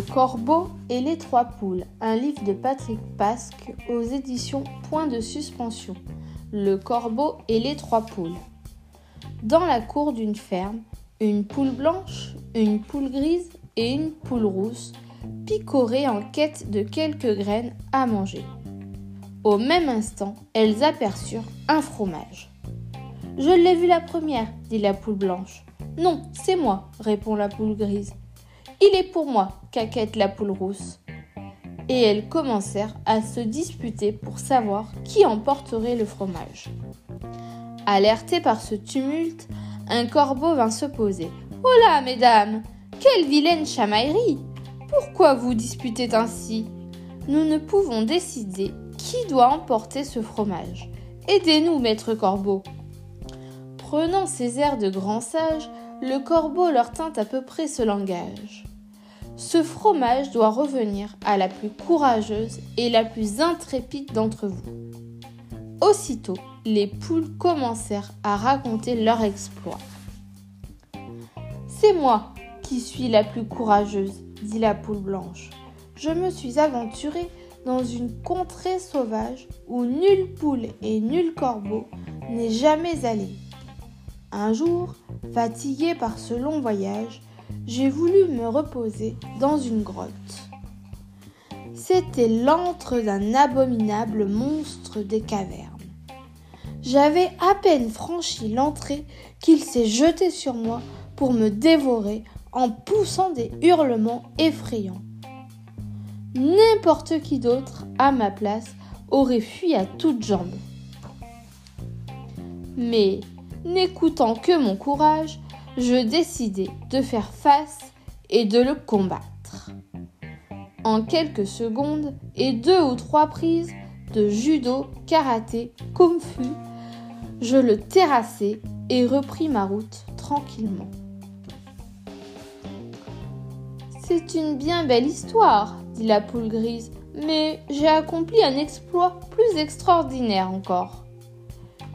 Le Corbeau et les Trois Poules, un livre de Patrick Pasque aux éditions Point de suspension. Le Corbeau et les Trois Poules. Dans la cour d'une ferme, une poule blanche, une poule grise et une poule rousse picoraient en quête de quelques graines à manger. Au même instant, elles aperçurent un fromage. Je l'ai vu la première, dit la poule blanche. Non, c'est moi, répond la poule grise. Il est pour moi, caquette la poule rousse. Et elles commencèrent à se disputer pour savoir qui emporterait le fromage. Alerté par ce tumulte, un corbeau vint se poser. Oh mesdames, quelle vilaine chamaillerie Pourquoi vous disputez ainsi? Nous ne pouvons décider qui doit emporter ce fromage. Aidez-nous, maître corbeau. Prenant ses airs de grand sage, le corbeau leur tint à peu près ce langage. Ce fromage doit revenir à la plus courageuse et la plus intrépide d'entre vous. Aussitôt, les poules commencèrent à raconter leur exploit. C'est moi qui suis la plus courageuse, dit la poule blanche. Je me suis aventurée dans une contrée sauvage où nulle poule et nul corbeau n'est jamais allé. Un jour, fatigué par ce long voyage, j'ai voulu me reposer dans une grotte. C'était l'antre d'un abominable monstre des cavernes. J'avais à peine franchi l'entrée qu'il s'est jeté sur moi pour me dévorer en poussant des hurlements effrayants. N'importe qui d'autre, à ma place, aurait fui à toutes jambes. Mais N'écoutant que mon courage, je décidai de faire face et de le combattre. En quelques secondes et deux ou trois prises de judo, karaté, kung fu, je le terrassai et repris ma route tranquillement. C'est une bien belle histoire, dit la poule grise, mais j'ai accompli un exploit plus extraordinaire encore.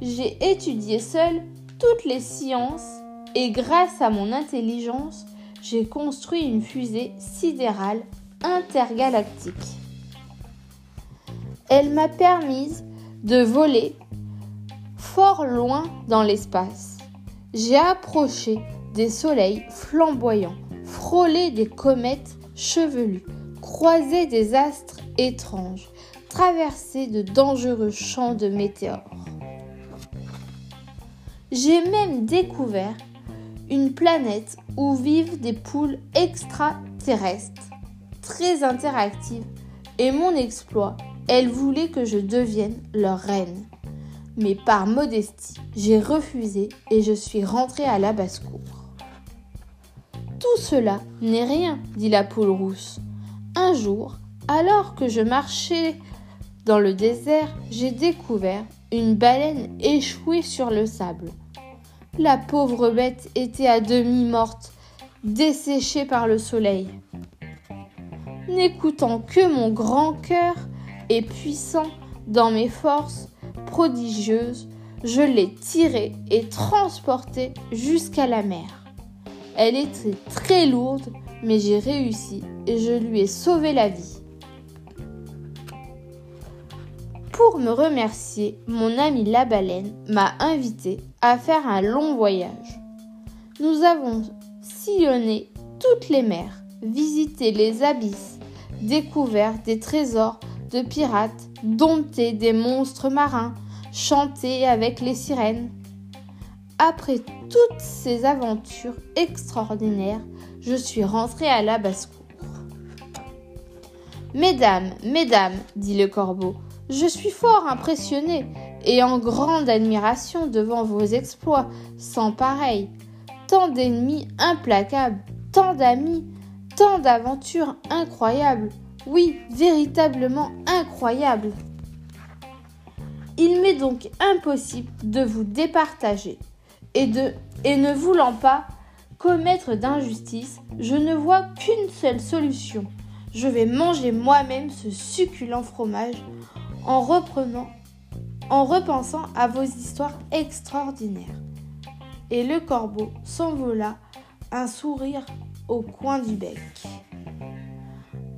J'ai étudié seul toutes les sciences et grâce à mon intelligence, j'ai construit une fusée sidérale intergalactique. Elle m'a permis de voler fort loin dans l'espace. J'ai approché des soleils flamboyants, frôlé des comètes chevelues, croisé des astres étranges, traversé de dangereux champs de météores. J'ai même découvert une planète où vivent des poules extraterrestres, très interactives, et mon exploit, elle voulait que je devienne leur reine. Mais par modestie, j'ai refusé et je suis rentrée à la basse-cour. Tout cela n'est rien, dit la poule rousse. Un jour, alors que je marchais dans le désert, j'ai découvert une baleine échouée sur le sable. La pauvre bête était à demi morte, desséchée par le soleil. N'écoutant que mon grand cœur et puissant dans mes forces prodigieuses, je l'ai tirée et transportée jusqu'à la mer. Elle était très lourde, mais j'ai réussi et je lui ai sauvé la vie. Pour me remercier, mon ami la baleine m'a invité à faire un long voyage. Nous avons sillonné toutes les mers, visité les abysses, découvert des trésors de pirates, dompté des monstres marins, chanté avec les sirènes. Après toutes ces aventures extraordinaires, je suis rentrée à la basse-cour. Mesdames, mesdames, dit le corbeau, je suis fort impressionné et en grande admiration devant vos exploits sans pareil. Tant d'ennemis implacables, tant d'amis, tant d'aventures incroyables. Oui, véritablement incroyables. Il m'est donc impossible de vous départager et, de, et ne voulant pas commettre d'injustice, je ne vois qu'une seule solution. Je vais manger moi-même ce succulent fromage en reprenant, en repensant à vos histoires extraordinaires. Et le corbeau s'envola, un sourire au coin du bec.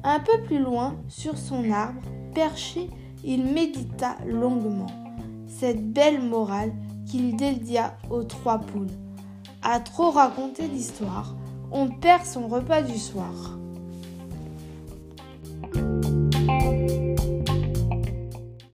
Un peu plus loin, sur son arbre, perché, il médita longuement cette belle morale qu'il dédia aux trois poules. À trop raconter d'histoire, on perd son repas du soir.